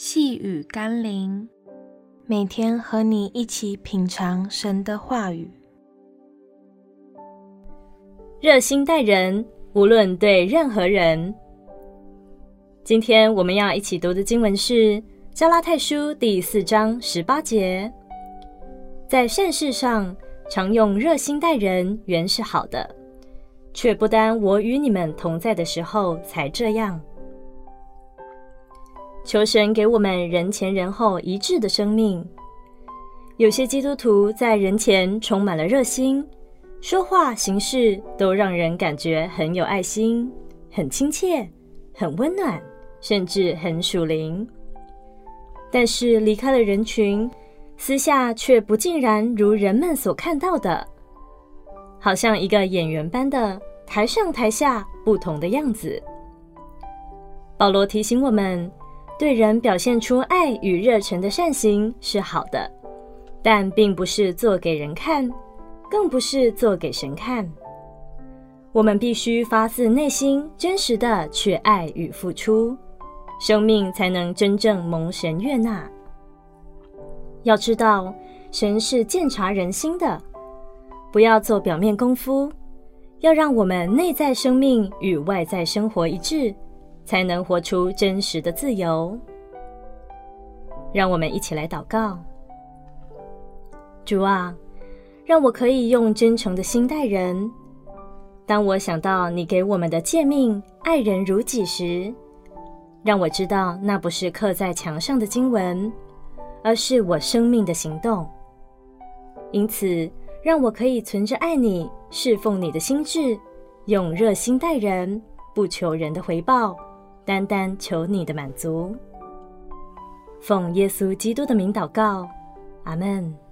细雨甘霖，每天和你一起品尝神的话语。热心待人，无论对任何人。今天我们要一起读的经文是《加拉太书》第四章十八节。在善事上，常用热心待人，原是好的，却不单我与你们同在的时候才这样。求神给我们人前人后一致的生命。有些基督徒在人前充满了热心，说话行事都让人感觉很有爱心、很亲切、很温暖，甚至很属灵。但是离开了人群，私下却不尽然如人们所看到的，好像一个演员般的台上台下不同的样子。保罗提醒我们。对人表现出爱与热忱的善行是好的，但并不是做给人看，更不是做给神看。我们必须发自内心、真实的去爱与付出，生命才能真正蒙神悦纳。要知道，神是鉴察人心的，不要做表面功夫，要让我们内在生命与外在生活一致。才能活出真实的自由。让我们一起来祷告：主啊，让我可以用真诚的心待人。当我想到你给我们的诫命“爱人如己”时，让我知道那不是刻在墙上的经文，而是我生命的行动。因此，让我可以存着爱你、侍奉你的心志，用热心待人，不求人的回报。单单求你的满足，奉耶稣基督的名祷告，阿门。